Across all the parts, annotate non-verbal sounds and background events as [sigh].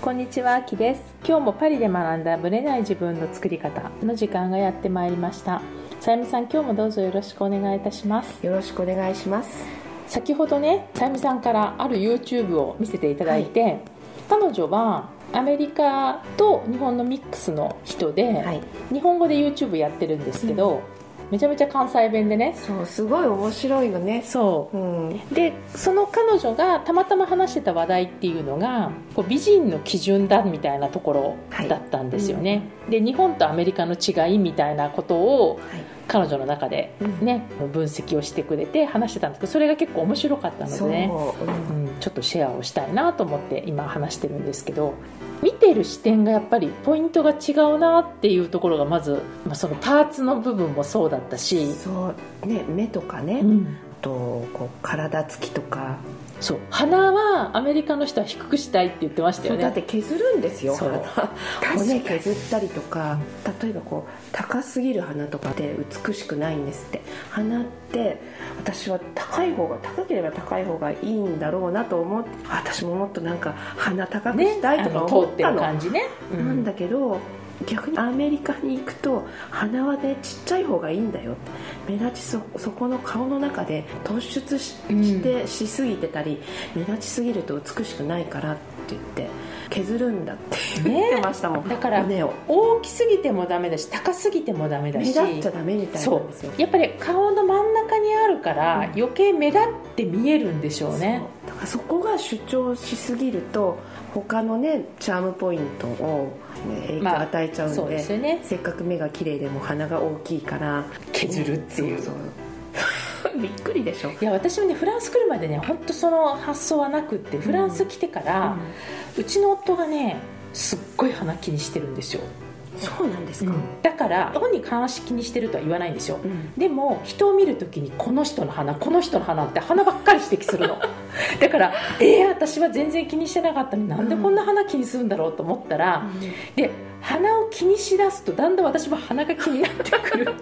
こんにちは、あきです。今日もパリで学んだブレない自分の作り方の時間がやってまいりました。さゆみさん、今日もどうぞよろしくお願いいたします。よろしくお願いします先ほどね、さゆみさんからある YouTube を見せていただいて、彼女はアメリカと日本のミックスの人で、はい日本語で YouTube やってるんですけど、めちゃめちゃ関西弁でね、そうすごい面白いのね。そう。うん。でその彼女がたまたま話してた話題っていうのがこう美人の基準だみたいなところだったんですよね、で日本とアメリカの違いみたいなことをはい彼女の中でね、分析をしてくれて話してたんですけどそれが結構面白かったのでねうん。うん、ちょっとシェアをしたいなと思って今話してるんですけど見てる視点がやっぱりポイントが違うなっていうところがまず、まあ、そのパーツの部分もそうだったし、そう。ね目とかね、うん。あとこう体つきとかそう鼻はアメリカの人は低くしたいって言ってましたよね。そうだって削るんですよ鼻。骨削ったりとか例えばこう高すぎる鼻とかって美しくないんですって。鼻って私は高い方が高ければ高い方がいいんだろうなと思って私ももっとなんか鼻高くねしたいとかあの通ってる思ったの,、感じね、うん。なんだけど逆にアメリカに行くと鼻はねちっちゃい方がいいんだよ。目立ちそそこの顔の中で突出しうんして、しすぎてたり目立ちすぎると美しくないからって言って削るんだって言ってましたもん、だから大きすぎてもダメだし高すぎてもダメだ目し立っちゃダメみたいそなんですよ。う。やっぱり顔の真ん中にあるからうん。余計目立って見えるんでしょうね、だからそこが主張しすぎると他のねチャームポイントを、ね、影響を与えちゃうんで,、そうですよね。せっかく目が綺麗でも鼻が大きいから。削るっていう。そうそう [laughs] びっくりでしょ。いや私もねフランス来るまでね本当その発想はなくってフランス来てから、うちの夫がねすっごい鼻気にしてるんですよ、そうなんですか、だから本に関し気にしてるとは言わないんですよ、うん。でも人を見るときにこの人の鼻この人の鼻って鼻ばっかり指摘するの。[laughs] だからえー、私は全然気にしてなかったのになんでこんな鼻気にするんだろうと思ったら、で鼻を気にしだすとだんだん私も鼻が気になってくる。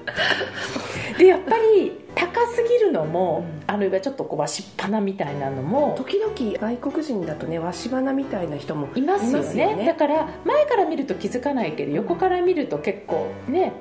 [laughs] でやっぱり高すぎるのも、あるいはちょっとこうわしっぱなみたいなのも時々外国人だとねわし鼻みたいな人もいますよね。いだから前から見ると気づかないけど横から見ると結構ねね。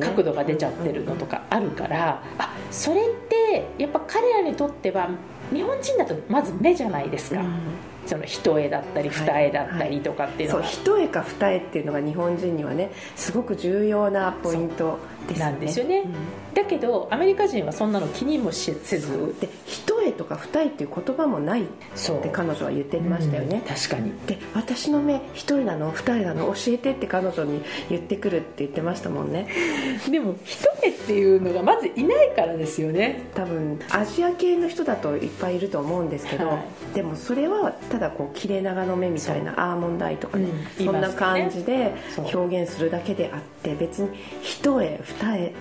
角度が出ちゃってるのとかあるから、あそれってやっぱ彼らにとっては日本人だとまず目じゃないですか、うん。その一重だったりはい。二重だったりとかっていうのそうが、一重か二重っていうのが日本人にはねすごく重要なポイントなんですよね。うん。だけどアメリカ人はそんなの気にもしせず。で一重とか二重っていう言葉もないっそうて彼女は言ってましたよね、う。ん確かに。で私の目一重なの二重なの教えてって彼女に言ってくるって言ってましたもんね。[laughs] でも一重っていうのがまずいないからですよね。多分アジア系の人だといっぱいいると思うんですけど、はい。でもそれはただこう切れ長の目みたいなアーモンドアイとかね、うん。そんな感じで表現するだけであって別に一重二重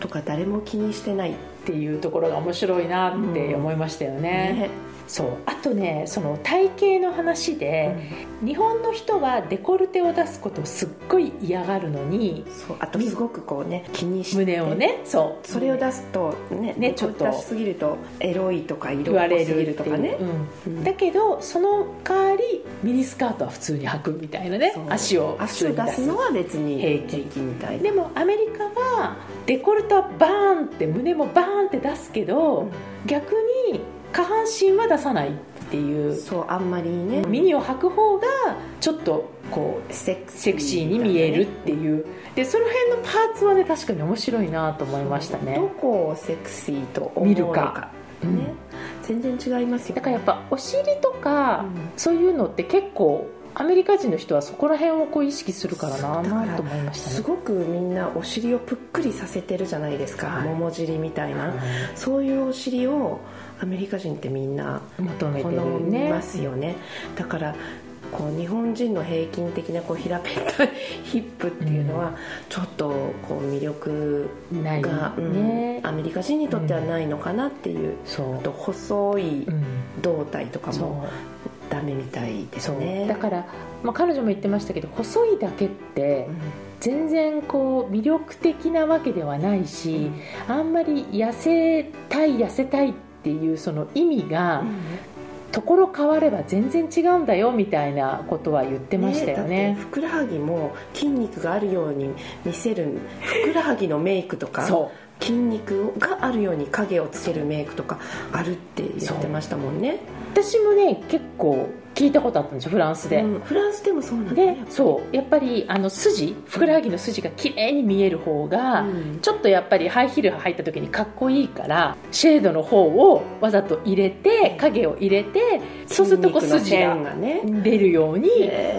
とか誰も気にしてないっていうところが面白いなって思いましたよね,、ね。そう。あとねその体型の話で、日本の人はデコルテを出すことをすっごい嫌がるのにそう。あとすごくこうね気にして。胸をねそう。それを出すとねねちょっと。出しすぎるとエロいとか色言われっぽすぎるとかね、う。ん。うん。だけどその代わりミニスカートは普通に履くみたいなね。足を普足を出す。のは別に平気。みたいでもアメリカはデコルトはバーンって胸もバーンって出すけど、逆に下半身は出さないっていう。そうあんまりね。ミニを履く方がちょっとこうセクシーセクシーに見えるっていう。でその辺のパーツはね確かに面白いなと思いましたどねこをセクシーと思う見るのか。かうんね、全然違いますよ。だからやっぱお尻とか、うん。そういうのって結構アメリカ人の人はそこら辺をこう意識するからなと思いましたね。すごくみんなお尻をぷっくりさせてるじゃないですか、はい。桃尻みたいな、そういうお尻をアメリカ人ってみんな好求めてるみねますよね。だからこう日本人の平均的なこう平べったいヒップっていうのはちょっとこう魅力が、うん。ね、アメリカ人にとってはないのかなっていう、そう。あと細いうん。胴体とかもダメみたいですね。だから、まあ、彼女も言ってましたけど細いだけって全然こう魅力的なわけではないし、あんまり痩せたい痩せたいっていうその意味がところ変われば全然違うんだよみたいなことは言ってましたよねだってふくらはぎも筋肉があるように見せるふくらはぎのメイクとかそう筋肉があるように影をつけるメイクとかあるって言ってましたもんね。私もね結構聞いたことあったんですよフランスで、うんフランスでもそうなんだ。でねそう。やっぱりあの筋ふくらはぎの筋が綺麗に見える方が、うん。ちょっとやっぱりハイヒール履いた時にかっこいいからシェードの方をわざと入れて影を入れてそうするとこう筋が出るように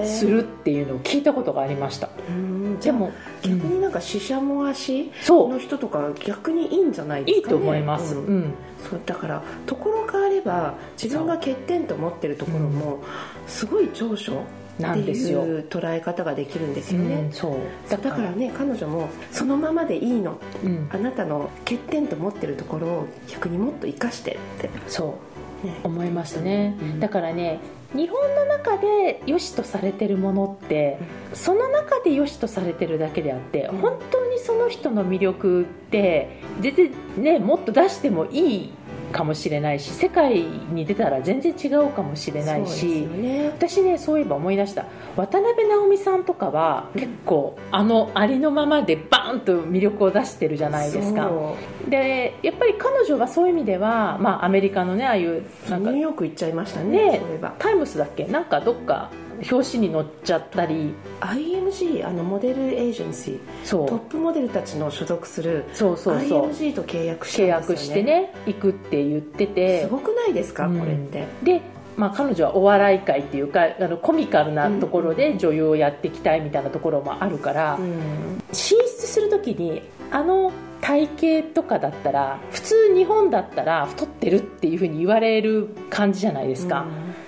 するっていうのを聞いたことがありました。うんでも逆になんかししゃも足の人とか逆にいいんじゃないですかね。いいと思います、ううん。んそうだからところ変われば自分が欠点と思ってるところもすごい長所ってなんですよ。いう捉え方ができるんですよね、うんそう。そうだからね彼女もそのままでいいの。うん。あなたの欠点と思ってるところを逆にもっと生かしてって、そう。ね、思いましたね、うん。だからね日本の中で良しとされてるものって、その中で良しとされてるだけであって、うん。本当にその人の魅力って全然ねもっと出してもいいかもしれないし世界に出たら全然違うかもしれないしよね。私ねそういえば思い出した。渡辺直美さんとかは結構あのありのままでバーンと魅力を出してるじゃないですか。でやっぱり彼女はそういう意味では、まあ、アメリカのねああいうなんかニューヨーク行っちゃいましたねタイムスだっけ？なんかどっか表紙に載っちゃったり。IMG あのモデルエージェンシー。そう。トップモデルたちの所属するそうそうそう。IMG と契約した契んですよ、ね、約してね行くって言ってて。すごくないですか、うん。これって。で、まあ、彼女はお笑い界っていうかあのコミカルなところで女優をやっていきたいみたいなところもあるから、うん。進出する時にあの体型とかだったら普通日本だったら太ってるっていうふうに言われる感じじゃないですか、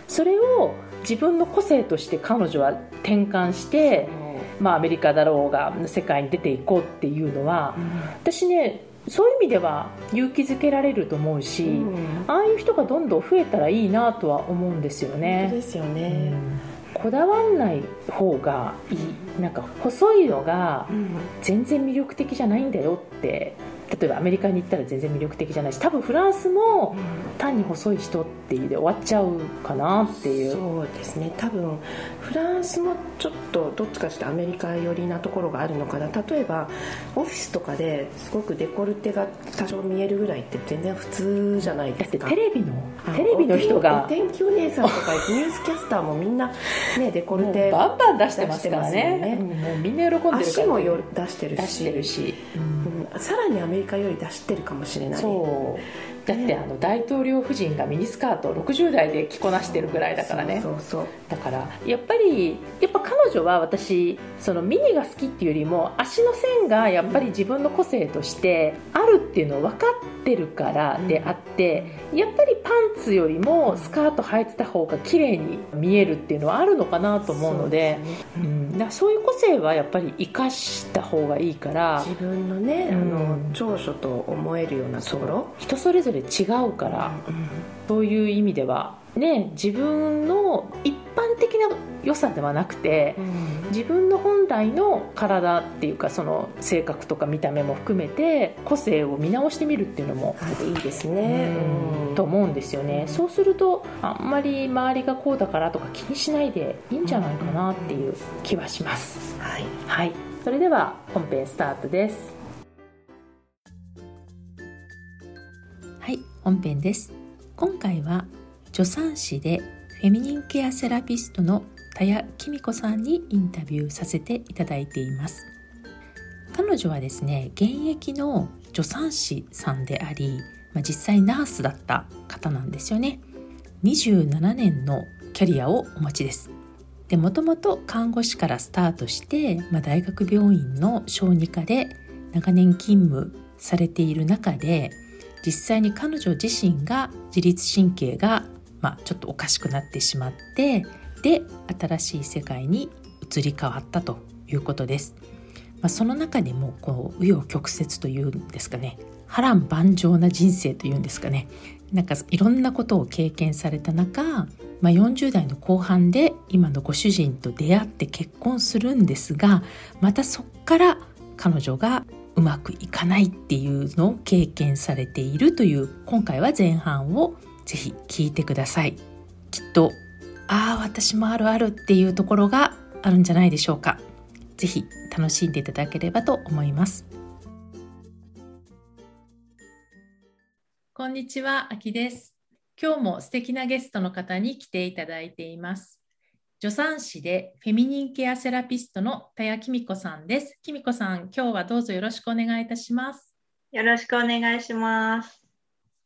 それを自分の個性として彼女は転換して、まあ、アメリカだろうが世界に出ていこうっていうのは私ねそういう意味では勇気づけられると思うし、うん。ああいう人がどんどん増えたらいいなとは思うんですよね。で。すようね、ん。こだわんない方がいい。なんか細いのがうん。全然魅力的じゃないんだよって例えばアメリカに行ったら全然魅力的じゃないし多分フランスも単に細い人っていうで終わっちゃうかなっていう。そうですね。多分フランスもちょっとどっちかしてアメリカ寄りなところがあるのかな。例えばオフィスとかですごくデコルテが多少見えるぐらいって全然普通じゃないだってですかテレビのあテレビの人がお天気お姉さんとか [laughs] ニュースキャスターもみんなねデコルテバンバン出してますからね。ね。うんもうみんな喜んでるから足もよ出してるし。出してるし、うん。さらにアメリカより出してるかもしれない。そう。だってあの大統領夫人がミニスカートを60代で着こなしてるぐらいだからね。そうそうそう。だからやっぱりやっぱ彼女は私そのミニが好きっていうよりも足の線がやっぱり自分の個性としてあるっていうのを分かってるからであって、やっぱりパンツよりもスカート履いてた方が綺麗に見えるっていうのはあるのかなと思うのでそうね。うん、だからそういう個性はやっぱり生かした方がいいから。自分のね、うん。あの長所と思えるようなところ。人それぞれ違うから、そういう意味では。ね自分の一般的な良さではなくて自分の本来の体っていうかその性格とか見た目も含めて個性を見直してみるっていうのも、あいいですね、うんうん。と思うんですよね、うん。そうするとあんまり周りがこうだからとか気にしないでいいんじゃないかなっていう気はします、はい。はい。それでは本編スタートです本編です。今回は助産師でフェミニンケアセラピストの田谷紀美子さんにインタビューさせていただいています。彼女はですね現役の助産師さんであり、まあ、実際ナースだった方なんですよね。27年のキャリアをお持ちです。でもともと看護師からスタートして、まあ、大学病院の小児科で長年勤務されている中で実際に彼女自身が自律神経が、まあ、ちょっとおかしくなってしまってで新しい世界に移り変わったということです。まあ、その中でもこう紆余曲折というんですかね波乱万丈な人生というんですかねなんかいろんなことを経験された中、まあ、40代の後半で今のご主人と出会って結婚するんですがまたそっから彼女がうまくいかないっていうのを経験されているという今回は前半をぜひ聞いてください。きっとああ私もあるあるっていうところがあるんじゃないでしょうか。ぜひ楽しんでいただければと思います。こんにちはあきです。今日も素敵なゲストの方に来ていただいています。助産師でフェミニンケアセラピストの田谷紀美子さんです。紀美子さん今日はどうぞよろしくお願いいたします。よろしくお願いします。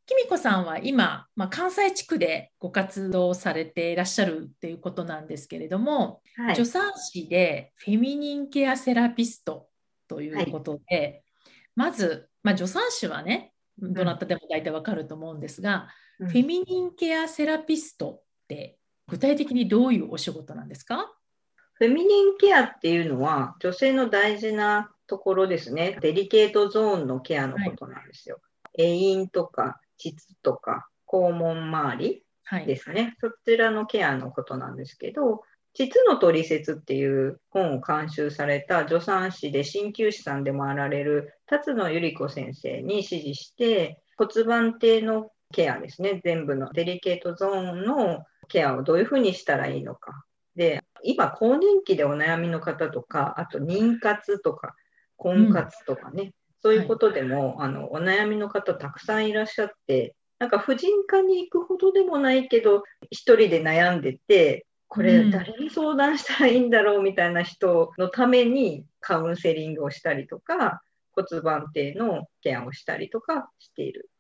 きみこさんは今、まあ、関西地区でご活動されていらっしゃるっていうことなんですけれども、はい、助産師でフェミニンケアセラピストということで、はい、まず、まあ、助産師はねどなたでも大体わかると思うんですが、うん、フェミニンケアセラピストって具体的にどういうお仕事なんですか？フェミニンケアっていうのは女性の大事なところですね。デリケートゾーンのケアのことなんですよ。はい、栄飲とか膣とか肛門周りですね、はい、そちらのケアのことなんですけど、膣の取説っていう本を監修された助産師で鍼灸師さんでもあられる辰野由里子先生に指示して骨盤底のケアですね。全部のデリケートゾーンのケアをどういうふうにしたらいいのか。で今更年期でお悩みの方とかあと妊活とか婚活とかね、そういうことでも、はい、あのお悩みの方たくさんいらっしゃってなんか婦人科に行くほどでもないけど1人で悩んでてこれ誰に相談したらいいんだろうみたいな人のためにカウンセリングをしたりとか骨盤底のケアをしたりとかしている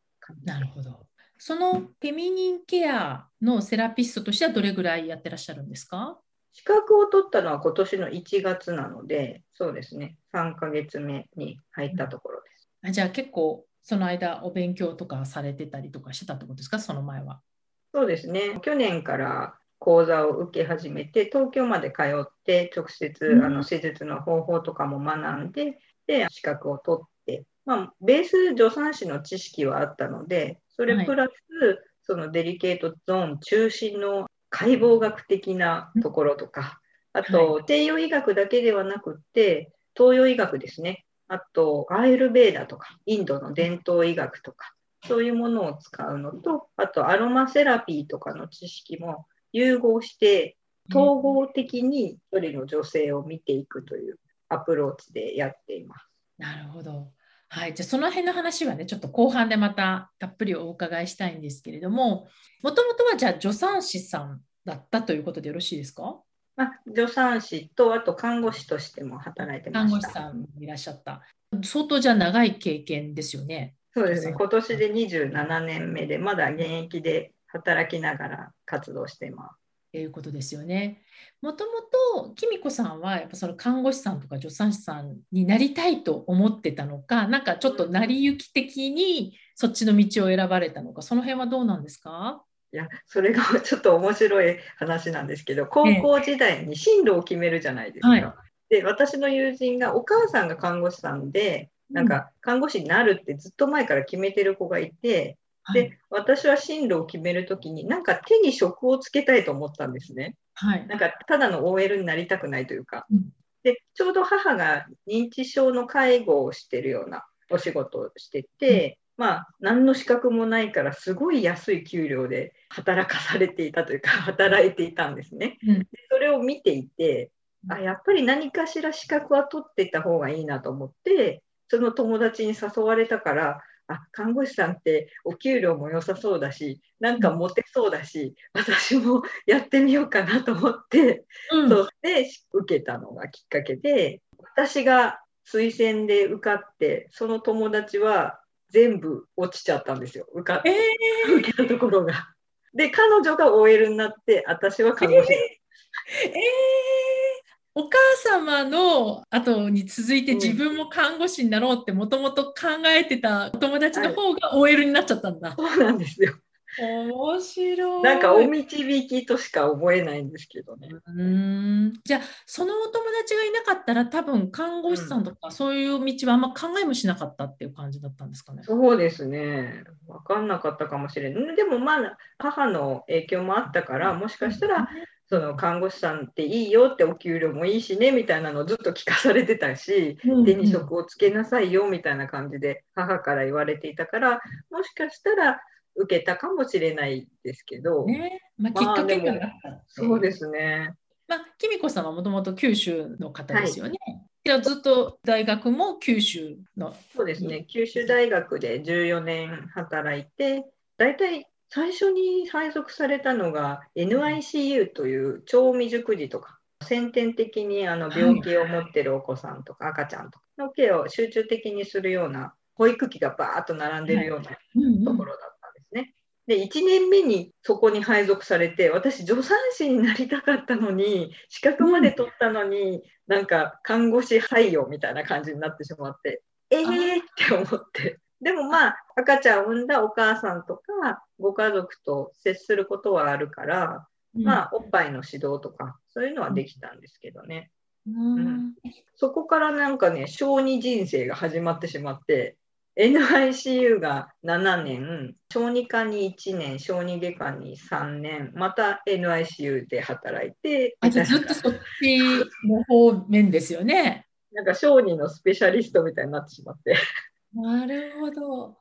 なるほど。そのフェミニンケアのセラピストとしてはどれぐらいやってらっしゃるんですか？資格を取ったのは今年の1月なので、そうですね、3ヶ月目に入ったところです。あじゃあ結構その間お勉強とかされてたりとかしてたってことですか、その前は。そうですね、去年から講座を受け始めて、東京まで通って直接、うん、あの施術の方法とかも学んで、で資格を取って、まあ、ベース助産師の知識はあったので、それプラス、はい、そのデリケートゾーン中心の解剖学的なところとか、あと、西洋医学だけではなくて、東洋医学ですね。あと、アイルベーダとか、インドの伝統医学とか、そういうものを使うのと、あと、アロマセラピーとかの知識も融合して、統合的に一人の女性を見ていくというアプローチでやっています。なるほど。はい、じゃあその辺の話はねちょっと後半でまたたっぷりお伺いしたいんですけれどももともとはじゃあ助産師さんだったということでよろしいですか？あ助産師とあと看護師としても働いてました。看護師さんいらっしゃった。相当じゃあ長い経験ですよね。そうですね。今年で27年目でまだ現役で働きながら活動していますということですよね。もともときみこさんはやっぱその看護師さんとか助産師さんになりたいと思ってたのかなんかちょっと成り行き的にそっちの道を選ばれたのかその辺はどうなんですか？いやそれがちょっと面白い話なんですけど高校時代に進路を決めるじゃないですか。はい、で私の友人がお母さんが看護師さんでなんか看護師になるってずっと前から決めてる子がいて、で、はい、私は進路を決めるときに、なんか手に職をつけたいと思ったんですね。はい、なんかただの OL になりたくないというか。うん、で、ちょうど母が認知症の介護をしてるようなお仕事をしてて、うん、まあ、何の資格もないから、すごい安い給料で働かされていたというか、[laughs] 働いていたんですね。うん、それを見ていて、あやっぱり何かしら資格は取っていった方がいいなと思って、その友達に誘われたから、あ看護師さんってお給料も良さそうだしなんかモテそうだし、私もやってみようかなと思って、うん、そうで受けたのがきっかけで私が推薦で受かってその友達は全部落ちちゃったんですよ受かって、えー、受けたところが。で彼女が OL になって私は看護師。えー、えーお母様の後に続いて自分も看護師になろうってもともと考えてたお友達の方が OL になっちゃったんだ。そうなんですよ。面白い。なんかお導きとしか思えないんですけどね。うんじゃあそのお友達がいなかったら多分看護師さんとかそういう道はあんま考えもしなかったっていう感じだったんですかね。そうですね。分かんなかったかもしれない。でもまあ母の影響もあったからもしかしたらその看護師さんっていいよってお給料もいいしねみたいなのをずっと聞かされてたし、手に職をつけなさいよみたいな感じで母から言われていたからもしかしたら受けたかもしれないですけど、ね。まあ、きっかけがなった。そうですね。まあ、きみこさんはもともと九州の方ですよね。はい。じゃずっと大学も九州の。そうですね。九州大学で14年働いて大体最初に配属されたのが NICU という超未熟児とか先天的にあの病気を持ってるお子さんとか赤ちゃんとかのケアを集中的にするような保育器がバーッと並んでるようなところだったんですね。で1年目にそこに配属されて私助産師になりたかったのに資格まで取ったのに、うん、なんか看護師採用みたいな感じになってしまってえーって思ってでもまあ赤ちゃんを産んだお母さんとかご家族と接することはあるから、うん、まあおっぱいの指導とかそういうのはできたんですけどね。うん、うん、そこからなんかね小児人生が始まってしまって NICU が7年、小児科に1年、小児外科に3年、また NICU で働いて。あ、じゃずっとそっちの方面ですよね。なんか小児のスペシャリストみたいになってしまって。なるほど。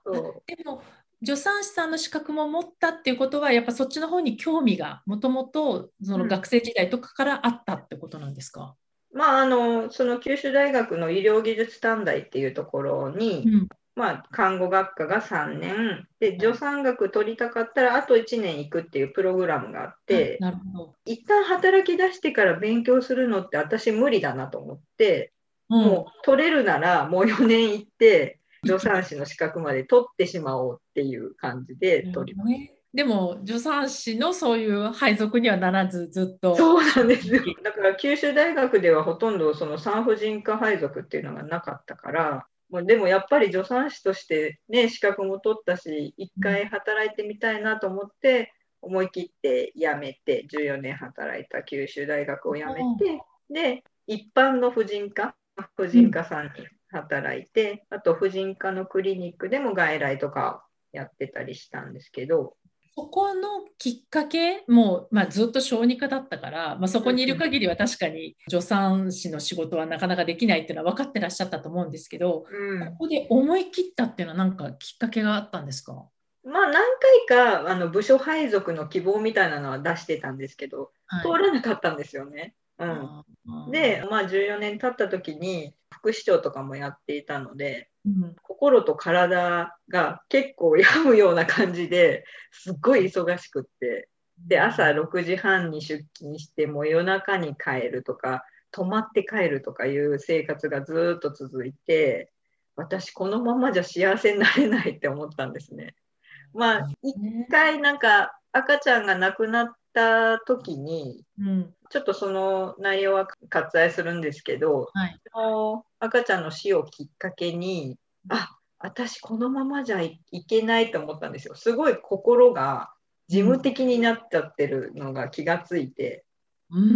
でも、助産師さんの資格も持ったっていうことは、やっぱそっちの方に興味がもともとその学生時代とかからあったってことなんですか、うん、まあ、あのその九州大学の医療技術短大っていうところに、うん。まあ、看護学科が3年。で助産学取りたかったらあと1年行くっていうプログラムがあって、なるほど。一旦働き出してから勉強するのって私無理だなと思って、うん、もう取れるならもう4年行って助産師の資格まで取ってしまおうっていう感じで取ります。でも助産師のそういう配属にはならずずっと。そうなんですよ。だから九州大学ではほとんどその産婦人科配属っていうのがなかったからでもやっぱり助産師として、ね、資格も取ったし、一回働いてみたいなと思って、思い切って辞めて、14年働いた九州大学を辞めて、で、一般の婦人科、婦人科さんに働いて、あと婦人科のクリニックでも外来とかやってたりしたんですけど、そこのきっかけも、まあ、ずっと小児科だったから、まあ、そこにいる限りは確かに助産師の仕事はなかなかできないっていうのは分かってらっしゃったと思うんですけど、うん、ここで思い切ったっていうのは何かきっかけがあったんですか？まあ、何回かあの部署配属の希望みたいなのは出してたんですけど、はい、通らなかったんですよね。うん、で、まあ、14年経った時に副市長とかもやっていたので、うん、心と体が結構病むような感じですっごい忙しくってで朝6時半に出勤してもう夜中に帰るとか泊まって帰るとかいう生活がずっと続いて私このままじゃ幸せになれないって思ったんですね。まあ一回なんか赤ちゃんが亡くなった時に、うん、ちょっとその内容は割愛するんですけど、はい、赤ちゃんの死をきっかけにあ私このままじゃいけないと思ったんですよ。すごい心が事務的になっちゃってるのが気がついて、うん、う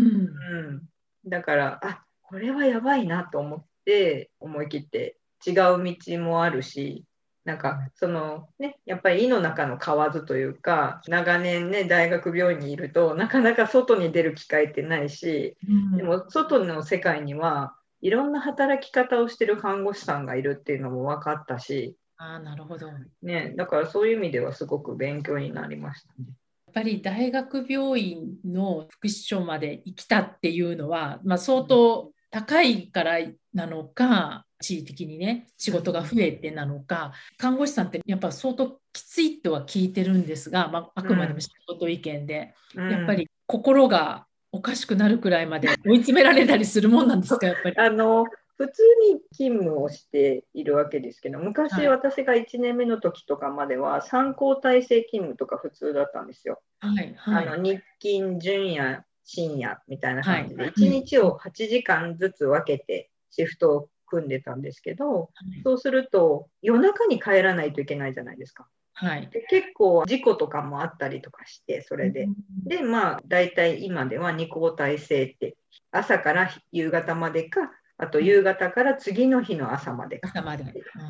ん、だからあこれはやばいなと思って思い切って違う道もあるしなんかそのねやっぱり胃の中の蛙というか長年ね大学病院にいるとなかなか外に出る機会ってないし、でも外の世界にはいろんな働き方をしてる看護師さんがいるっていうのも分かったしあなるほど、ね、だからそういう意味ではすごく勉強になりましたね。やっぱり大学病院の副市長まで行きたっていうのは、まあ、相当高いからなのか、地位的にね仕事が増えてなのか看護師さんってやっぱ相当きついとは聞いてるんですが、まあ、あくまでも仕事意見で、うん、やっぱり心がおかしくなるくらいまで追い詰められたりするもんなんですかやっぱり？[laughs] あの普通に勤務をしているわけですけど昔私が1年目の時とかまでは3交代制勤務とか普通だったんですよ。はいはい、あの日勤準夜深夜みたいな感じで、はい、1日を8時間ずつ分けてシフトを組んでたんですけど、はい、そうすると夜中に帰らないといけないじゃないですか。はい、で結構事故とかもあったりとかしてそれで、うん、でまあ大体今では2交代制って朝から夕方までかあと夕方から次の日の朝までか。朝まで、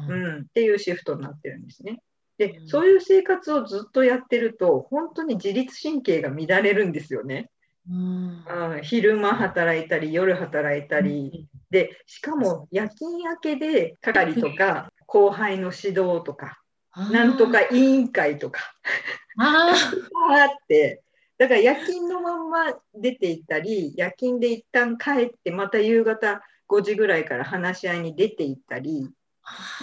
うん、うん、っていうシフトになってるんですね。で、うん、そういう生活をずっとやってると本当に自律神経が乱れるんですよね。うん、昼間働いたり夜働いたり、でしかも夜勤明けで係とか後輩の指導とかなんとか委員会とか。ああって。だから夜勤のまんま出て行ったり夜勤で一旦帰ってまた夕方5時ぐらいから話し合いに出て行ったり。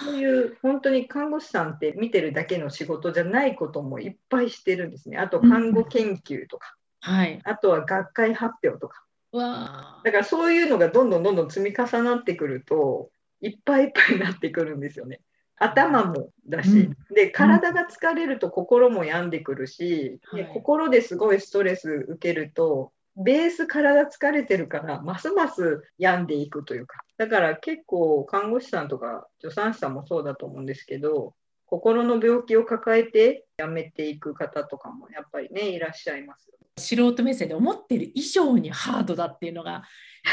そういう本当に看護師さんって見てるだけの仕事じゃないこともいっぱいしてるんですね。あと看護研究とか、うん、はい、あとは学会発表とか。わだからそういうのがどんどんどんどん積み重なってくるといっぱいいっぱいになってくるんですよね。頭もだし、うん、で体が疲れると心も病んでくるし、うん、心ですごいストレス受けるとベース体疲れてるからますます病んでいくというか。だから結構看護師さんとか助産師さんもそうだと思うんですけど心の病気を抱えて辞めていく方とかもやっぱりねいらっしゃいます素人目線で思ってる以上にハードだっていうのが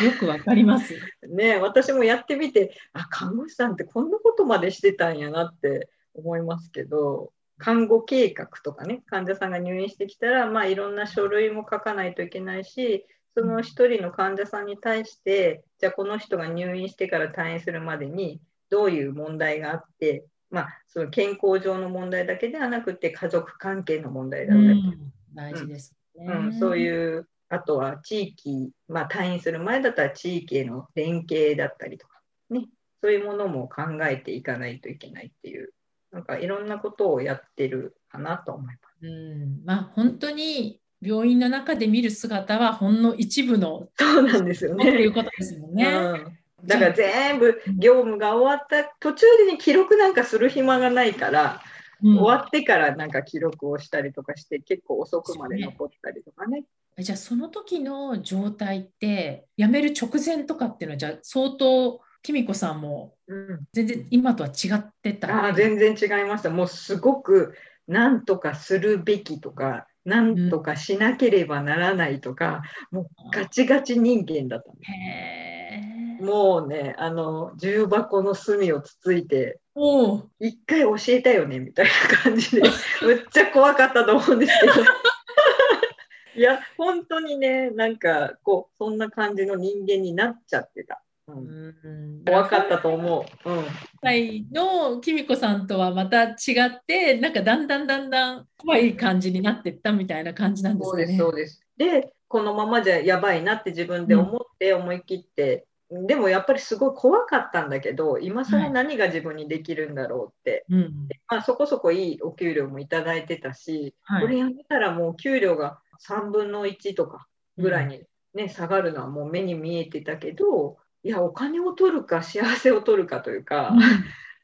よくわかります。[laughs] ね私もやってみてあ看護師さんってこんなことまでしてたんやなって思いますけど看護計画とかね患者さんが入院してきたら、まあ、いろんな書類も書かないといけないしその1人の患者さんに対してじゃあこの人が入院してから退院するまでにどういう問題があって、まあ、その健康上の問題だけではなくて家族関係の問題だったり、うん、大事ですね、うん、そういうあとは地域、まあ、退院する前だったら地域への連携だったりとか、ね、そういうものも考えていかないといけないっていうなんかいろんなことをやってるかなと思います。うん。まあ、本当に病院の中で見る姿はほんの一部のそうなんですよね。ということですもんね。うんだから全部業務が終わった途中で、ね、記録なんかする暇がないから、うん、終わってからなんか記録をしたりとかして結構遅くまで残ったりとかね。ねじゃあその時の状態って辞める直前とかっていうのはじゃあ相当きみこさんも全然今とは違ってた、うん、あ全然違いました。もうすごく何とかするべきとか何とかしなければならないとか、うん、もうガチガチ人間だったん。ですもうねあの重箱の隅をつついて一回教えたよねみたいな感じで [laughs] むっちゃ怖かったと思うんですけど。いや本当にねなんかこうそんな感じの人間になっちゃってた。うん、怖かったと思う。うん、はい。のきみこさんとはまた違ってなんかだんだんだんだん怖い感じになっていったみたいな感じなんですね。そうですそうです。でこのままじゃやばいなって自分で思って思い切って、うん、でもやっぱりすごい怖かったんだけど今更何が自分にできるんだろうって、はい、まあ、そこそこいいお給料もいただいてたし、はい、これやめたらもう給料が3分の1とかぐらいにね、下がるのはもう目に見えてたけどいやお金を取るか幸せを取るかというか、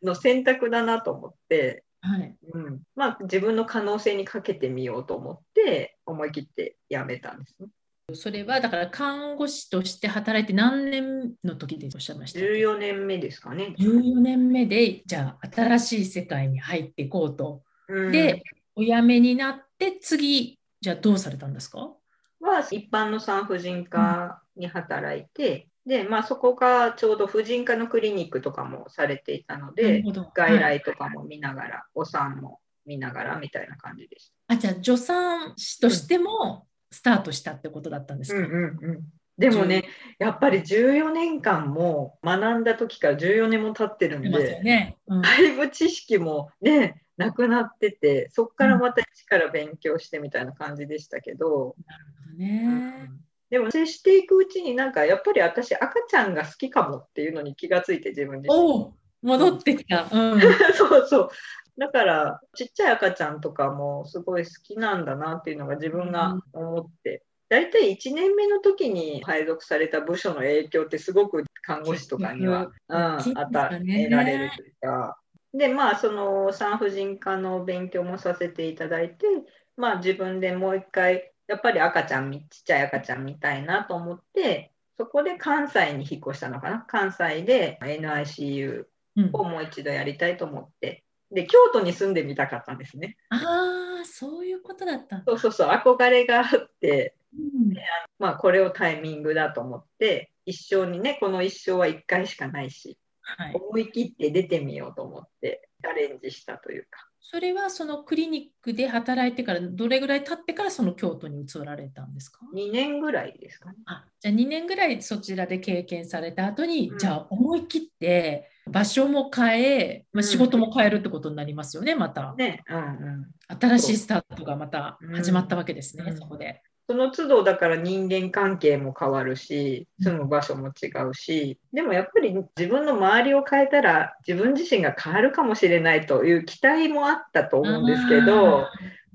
の選択だなと思って、はい。うん。まあ、自分の可能性にかけてみようと思って思い切って辞めたんですね。それはだから看護師として働いて何年の時でおっしゃいました ?14 年目ですかね。14年目でじゃあ新しい世界に入っていこうと。うん、でお辞めになって次じゃあどうされたんですか？は一般の産婦人科に働いて、で、まあ、そこがちょうど婦人科のクリニックとかもされていたので、外来とかも見ながら、はい、お産も見ながらみたいな感じでした。あじゃあ助産師としてもスタートしたってことだったんですか、うんうんうんでもね、やっぱり14年間も学んだ時から14年も経ってるんで、ねうん、だいぶ知識もね、なくなってて、そこからまた一から勉強してみたいな感じでしたけど、なるほどね。うんでも接していくうちになんかやっぱり私赤ちゃんが好きかもっていうのに気がついて自分自身。お戻ってきた。うん、[laughs] そうそう。だからちっちゃい赤ちゃんとかもすごい好きなんだなっていうのが自分が思って。大体1年目の時に配属された部署の影響ってすごく看護師とかには、うん、与えられるというか。でまあその産婦人科の勉強もさせていただいて、まあ、自分でもう一回やっぱり赤ちゃん、ちっちゃい赤ちゃん見たいなと思って、そこで関西に引っ越したのかな。関西で NICU をもう一度やりたいと思って、うん、で、京都に住んでみたかったんですね。ああ、そういうことだったそうそうそう、憧れがあって、うん、まあ、これをタイミングだと思って、一生にね、この一生は1回しかないし、はい、思い切って出てみようと思ってチャレンジしたというか。それはそのクリニックで働いてからどれぐらい経ってからその京都に移られたんですか ?2 年ぐらいですかね。あじゃあ2年ぐらいそちらで経験された後に、うん、じゃあ思い切って場所も変え、まあ、仕事も変えるってことになりますよね、また。ね、うんうん。新しいスタートがまた始まったわけですね、うん。そこで。その都度だから人間関係も変わるし、住む場所も違うし、でもやっぱり自分の周りを変えたら自分自身が変わるかもしれないという期待もあったと思うんですけど、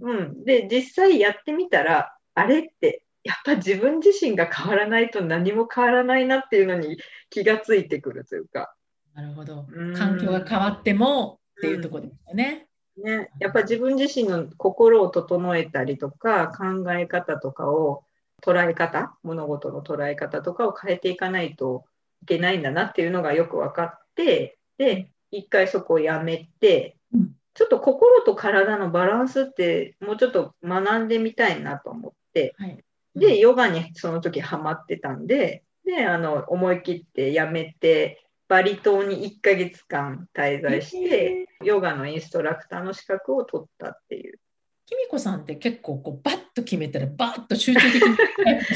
うん、で実際やってみたらあれってやっぱ自分自身が変わらないと何も変わらないなっていうのに気がついてくるというか、なるほどうん。環境が変わってもっていうところですよね。ね、やっぱ自分自身の心を整えたりとか考え方とかを捉え方物事の捉え方とかを変えていかないといけないんだなっていうのがよく分かってで一回そこをやめて、うんちょっと心と体のバランスってもうちょっと学んでみたいなと思ってはい。でヨガにその時ハマってたんでであの思い切ってやめてバリ島に1ヶ月間滞在して。ヨガのインストラクターの資格を取ったっていう。きみこさんって結構こうバッと決めたらバッと集中的に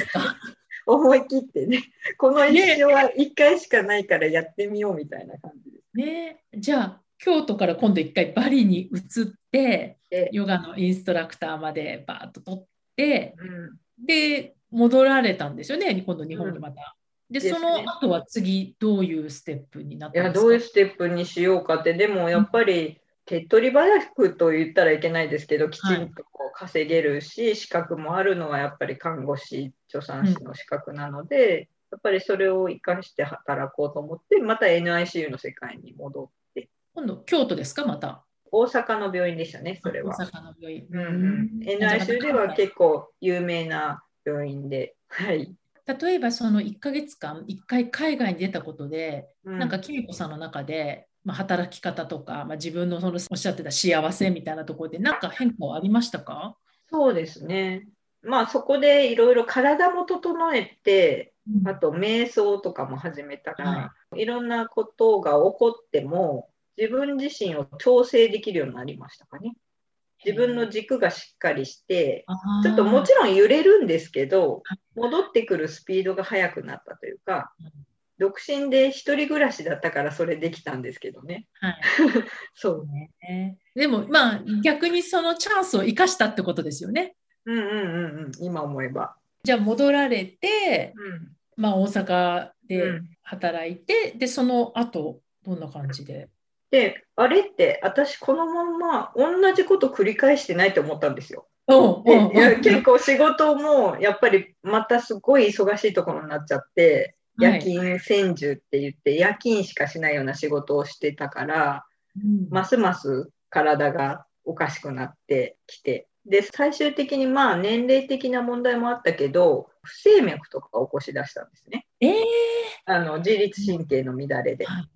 [laughs] 思い切ってね、この一生は1回しかないからやってみようみたいな感じです。ねじゃあ京都から今度一回バリに移ってでヨガのインストラクターまでバーッと取ってうん、で戻られたんですよね今度日本にまた。でね。その後は次どういうステップになったんですか？どういうステップにしようかって、でもやっぱり手っ取り早くと言ったらいけないですけど、きちんとこう稼げるし、資格もあるのはやっぱり看護師、助産師の資格なので、やっぱりそれを生かして働こうと思って、また NICU の世界に戻って、今度京都ですかまた？大阪の病院でしたね、それは。大阪の病院。うんうん、NICU では結構有名な病院で、はい。例えばその1ヶ月間1回海外に出たことで、うんなんかきみこさんの中で、まあ、働き方とか、まあ、自分のそのおっしゃってた幸せみたいなところで何か変化はありましたか、そうですね。まあそこでいろいろ体も整えて、あと瞑想とかも始めたから、いろんなことが起こっても自分自身を調整できるようになりましたかね。自分の軸がしっかりして、ちょっともちろん揺れるんですけど、戻ってくるスピードが速くなったというかうん、独身で一人暮らしだったからそれできたんですけどね。はい。[laughs] そう。ね。でもまあ逆にそのチャンスを生かしたってことですよね。うんうんうんうん、今思えば。じゃあ戻られて、うん。まあ、大阪でうん。働いて、でその後どんな感じで？で、あれって私このまんま同じこと繰り返してないと思ったんですよ。で結構仕事もやっぱりまたすごい忙しいところになっちゃって、夜勤専従って言って夜勤しかしないような仕事をしてたから、うんますます体がおかしくなってきて。で、最終的にまあ年齢的な問題もあったけど、不整脈とかを起こし出したんですね。えーあの自律神経の乱れではい。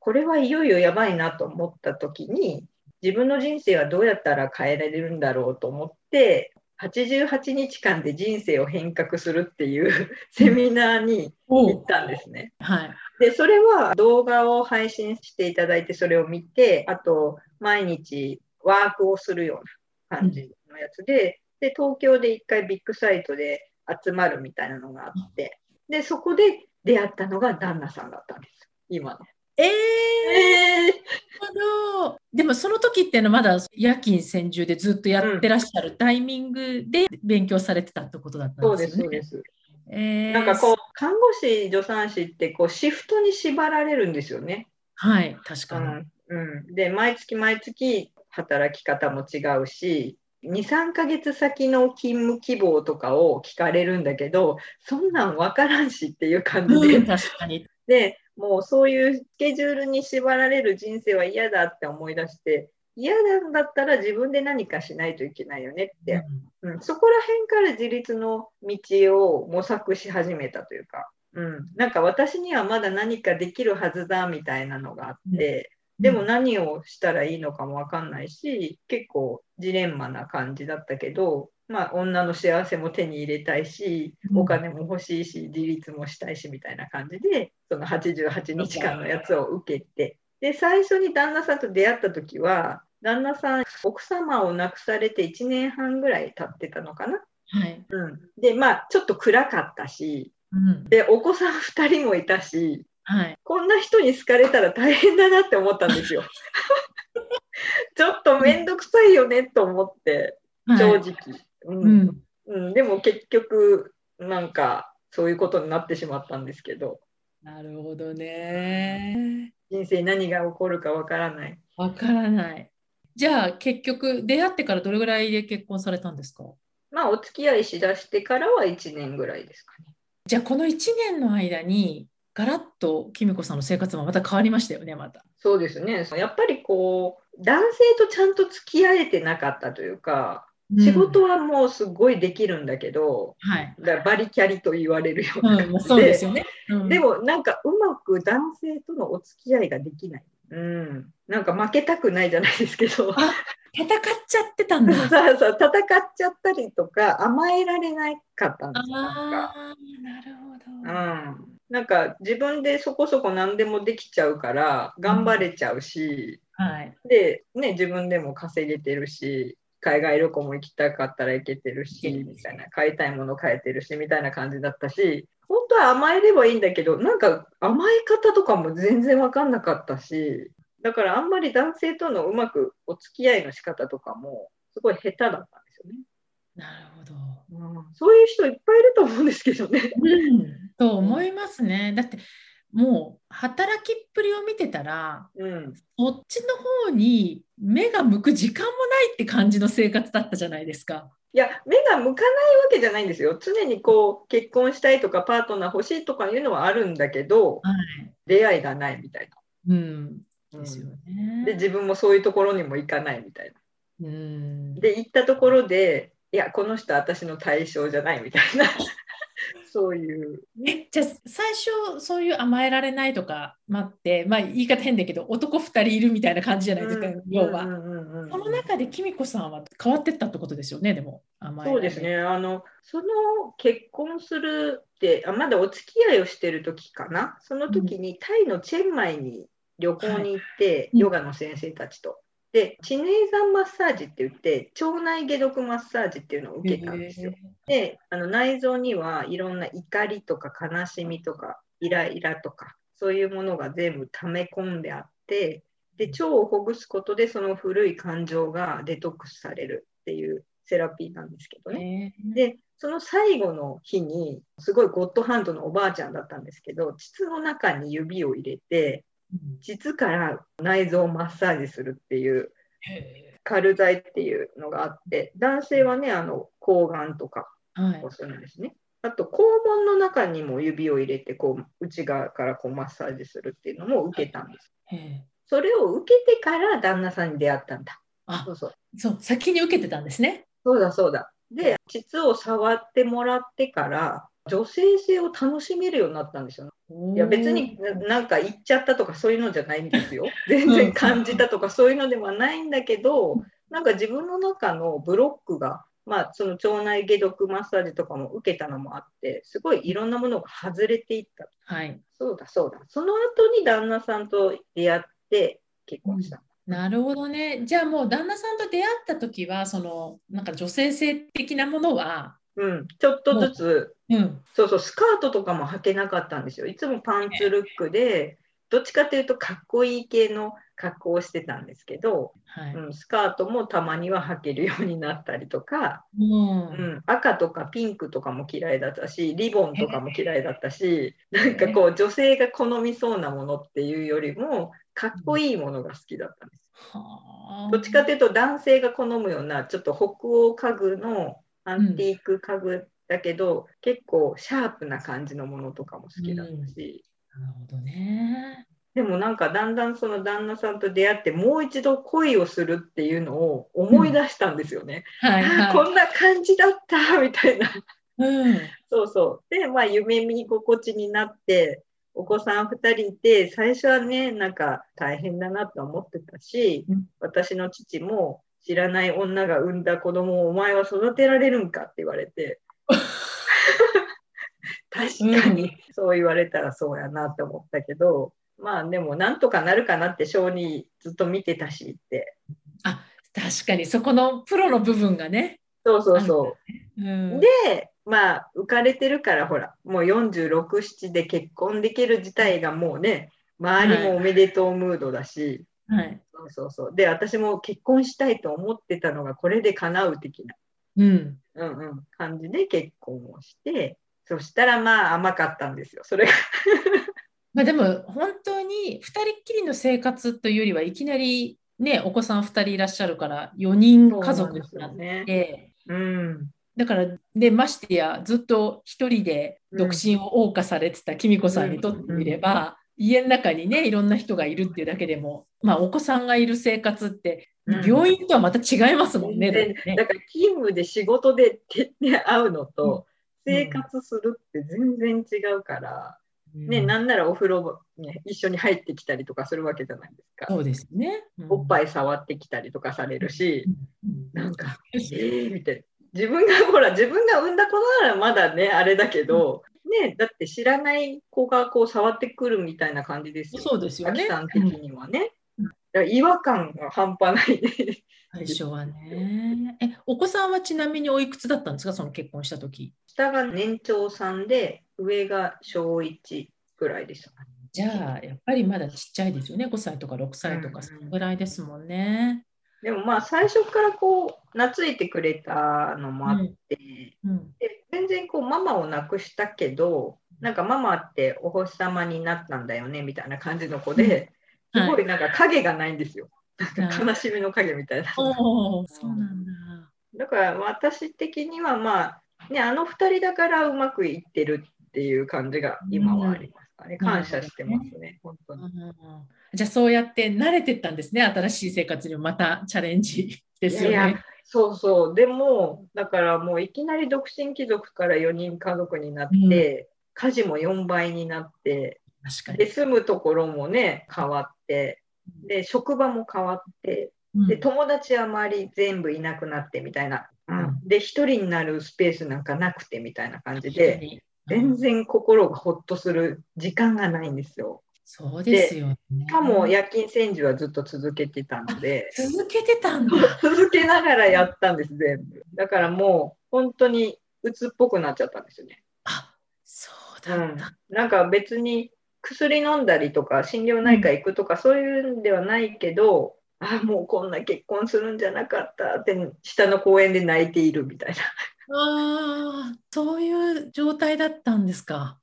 これはいよいよやばいなと思った時に、自分の人生はどうやったら変えられるんだろうと思って、88日間で人生を変革するっていう [laughs] セミナーに行ったんですね。はいで、それは動画を配信していただいて、それを見て、あと、毎日ワークをするような感じのやつで、で、東京で一回ビッグサイトで集まるみたいなのがあって、で、そこで出会ったのが旦那さんだったんです。今の。えーえー、なるほどでもその時っていうのはまだ夜勤専従でずっとやってらっしゃるタイミングで勉強されてたってことだったそうです、んですよね。そうです。えーなんかこう、看護師、助産師ってこうシフトに縛られるんですよね。はい確かに。うんうん、で毎月毎月働き方も違うし23ヶ月先の勤務希望とかを聞かれるんだけどそんなん分からんしっていう感じで、うん、確かに。でもうそういうスケジュールに縛られる人生は嫌だって思い出して嫌なんだったら自分で何かしないといけないよねって、うん、そこら辺から自立の道を模索し始めたというか、うん、なんか私にはまだ何かできるはずだみたいなのがあって、でも何をしたらいいのかもわかんないし結構ジレンマな感じだったけど、まあ、女の幸せも手に入れたいしうん。お金も欲しいし自立もしたいしみたいな感じでその88日間のやつを受けて。で最初に旦那さんと出会った時は旦那さん奥様を亡くされて1年半ぐらい経ってたのかな。はい。うん、でまあちょっと暗かったしうん。でお子さん2人もいたしはい、こんな人に好かれたら大変だなって思ったんですよ。[laughs] ちょっと面倒くさいよねと思って、正直、うん。うん、でも結局なんかそういうことになってしまったんですけど。なるほどね。人生何が起こるかわからない。わからない。じゃあ結局出会ってからどれぐらいで結婚されたんですか？まあお付き合いしだしてからは1年ぐらいですかね。じゃあこの1年の間にガラッときみこさんの生活もまた変わりましたよねまた。そうですね。やっぱりこう男性とちゃんと付き合えてなかったというか仕事はもうすごいできるんだけど、うん、はい、だバリキャリと言われるような感じで、うん、ですよね、うん、でもなんかうまく男性とのお付き合いができない、うん、なんか負けたくないじゃないですけど。戦っちゃってたんだ。[laughs] そうそう戦っちゃったりとか甘えられなかったんですあなるほど、うん、なんか自分でそこそこ何でもできちゃうから頑張れちゃうし、はい、で、ね、自分でも稼げてるし海外旅行も行きたかったら行けてるし、みたいな、買いたいもの買えてるし、みたいな感じだったし、本当は甘えればいいんだけど、なんか甘え方とかも全然分かんなかったし、だからあんまり男性とのうまくお付き合いの仕方とかも、すごい下手だったんですよね。なるほど、うん、そういう人いっぱいいると思うんですけどね。うん、と思いますね。だってもう働きっぷりを見てたら、うん、そっちの方に目が向く時間もないって感じの生活だったじゃないですか。いや目が向かないわけじゃないんですよ。常にこう結婚したいとかパートナー欲しいとかいうのはあるんだけど、はい、出会いがないみたいな。うんですよね、で自分もそういうところにも行かないみたいな。うんで行ったところでいやこの人私の対象じゃないみたいなそういう。えじゃあ最初そういう甘えられないとか待って、まあ、言い方変だけど男2人いるみたいな感じじゃないですか、要は。その中できみこさんは変わってったってことですよねでも甘えそうですねあのその結婚するってあまだお付き合いをしてる時かな？その時にタイのチェンマイに旅行に行って、はい、ヨガの先生たちと。で、知ネイザンマッサージって言って、腸内解毒マッサージっていうのを受けたんですよ。で、あの内臓にはいろんな怒りとか悲しみとかイライラとか、そういうものが全部溜め込んであって、で、腸をほぐすことでその古い感情がデトックスされるっていうセラピーなんですけどね。で、その最後の日に、すごいゴッドハンドのおばあちゃんだったんですけど、膣の中に指を入れて、膣から内臓をマッサージするっていうカル剤っていうのがあって男性はねあの抗がんとかをするんですね、はい、あと肛門の中にも指を入れてこう内側からこうマッサージするっていうのも受けたんです。それを受けてから旦那さんに出会ったんだ。あそうそう。そう先に受けてたんですね。そうだそうだ。で膣を触ってもらってから女性性を楽しめるようになったんですよ、いや別になんか言っちゃったとかそういうのじゃないんですよ。[laughs] 全然感じたとかそういうのではないんだけど、なんか自分の中のブロックが、まあその腸内解毒マッサージとかも受けたのもあって、すごいいろんなものが外れていった。はい。そうだそうだ。その後に旦那さんと出会って結婚した。うん、なるほどね。じゃあもう旦那さんと出会った時は、そのなんか女性性的なものはうん、ちょっとずつ、うん、そうそうスカートとかも履けなかったんですよ。いつもパンツルックでどっちかというとかっこいい系の格好をしてたんですけど、はい、うん、スカートもたまには履けるようになったりとか、うん、うん、赤とかピンクとかも嫌いだったしリボンとかも嫌いだったし、なんかこう女性が好みそうなものっていうよりもかっこいいものが好きだったんです。どっちかというと男性が好むようなちょっと北欧家具のアンティーク家具だけど、うん、結構シャープな感じのものとかも好きだったし、うん、なるほどね。でもなんかだんだんその旦那さんと出会ってもう一度恋をするっていうのを思い出したんですよね。うん。はいはい、こんな感じだったみたいな。うん、そうそう。で、まあ夢見心地になってお子さん2人いて最初はねなんか大変だなと思ってたし、うん、私の父も知らない女が産んだ子供をお前は育てられるんかって言われて。確かにそう言われたらそうやなって思ったけど、うん、まあでもなんとかなるかなって小児ずっと見てたしって。あ確かに。そこのプロの部分がね。そうそうそう、うん、でまあ浮かれてるからほらもう46、7で結婚できる自体がもうね周りもおめでとうムードだし、はい、そうそうそう。で私も結婚したいと思ってたのがこれで叶う的な、うん、うんうん。感じで結婚をしてそしたらまあ甘かったんですよ。それが。[laughs] まあでも本当に2人っきりの生活というよりはいきなりねお子さん2人いらっしゃるから4人家族になって、ね、うん、だからでましてやずっと1人で独身を謳歌されてたきみこさんにとってみれば、家の中にねいろんな人がいるっていうだけでも、まあ、お子さんがいる生活って病院とはまた違いますもんね。うん、だね。だから勤務で仕事で会うのと、生活するって全然違うから、うん、ね、なんならお風呂、ね、一緒に入ってきたりとかするわけじゃないですか。そうですね、うん、おっぱい触ってきたりとかされるし、なんか、えー、みたいな。自分がほら自分が産んだ子ならまだねあれだけど、ね、だって知らない子がこう触ってくるみたいな感じですよ。そうですよね。さん的にはね。うん、違和感が半端ないね。最初はね。え、お子さんはちなみにおいくつだったんですか、その結婚した時。下が年長さんで、上が小1ぐらいでした。じゃあ、やっぱりまだちっちゃいですよね。5歳とか6歳とか、そのぐらいですもんね。でもまあ最初からこう懐いてくれたのもあって、うんうん、で全然こうママを亡くしたけどなんかママってお星様になったんだよねみたいな感じの子で、[laughs] すごいなんか影がないんですよ。なんか悲しみの影みたいな。そうなんだ。だから私的にはまあねあの2人だからうまくいってるっていう感じが今はありますかね。感謝してますね、本当に。じゃあそうやって慣れてったんですね、新しい生活にもまたチャレンジですよね。いやいやそうそう、でも、だからもういきなり独身貴族から4人家族になって、うん、家事も4倍になって、で住むところもね、変わって、で職場も変わって、で友達は周り全部いなくなってみたいな、うん、で1人になるスペースなんかなくてみたいな感じで、全然心がほっとする時間がないんですよ。そうですよ、ね、しかも夜勤戦時はずっと続けてたので。続けてたんだ。[laughs] 続けながらやったんです全部。だからもう本当に鬱っぽくなっちゃったんですよね。あそうだった、うん、なんか別に薬飲んだりとか心療内科行くとか、そういうんではないけど、あもうこんな結婚するんじゃなかったって下の公園で泣いているみたいな。ああそういう状態だったんですか、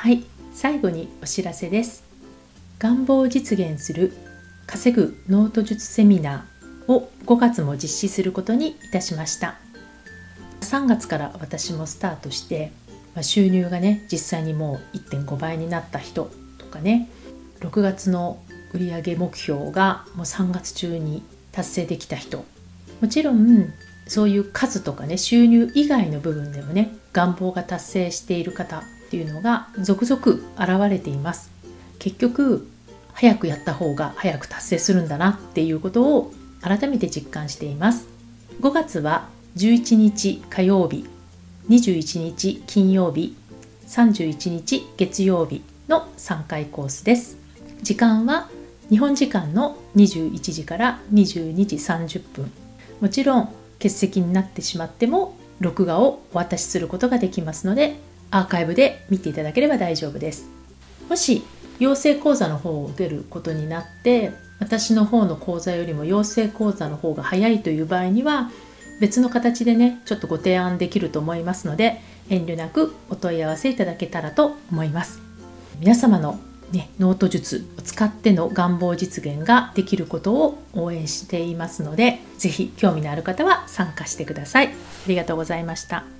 はい最後にお知らせです。願望を実現する稼ぐノート術セミナーを5月も実施することにいたしました。3月から私もスタートして、ま収入がね実際にもう1.5倍になった人とかね6月の売上目標がもう3月中に達成できた人。もちろんそういう数とかね収入以外の部分でもね願望が達成している方っていうのが続々現れています。結局早くやった方が早く達成するんだなっていうことを改めて実感しています。5月は11日火曜日21日金曜日31日月曜日の3回コースです。時間は日本時間の21時から22時30分。もちろん欠席になってしまっても録画をお渡しすることができますのでアーカイブで見ていただければ大丈夫です。もし養成講座の方を受けることになって私の方の講座よりも養成講座の方が早いという場合には別の形でねちょっとご提案できると思いますので遠慮なくお問い合わせいただけたらと思います。皆様のね、ノート術を使っての願望実現ができることを応援していますので是非興味のある方は参加してください。ありがとうございました。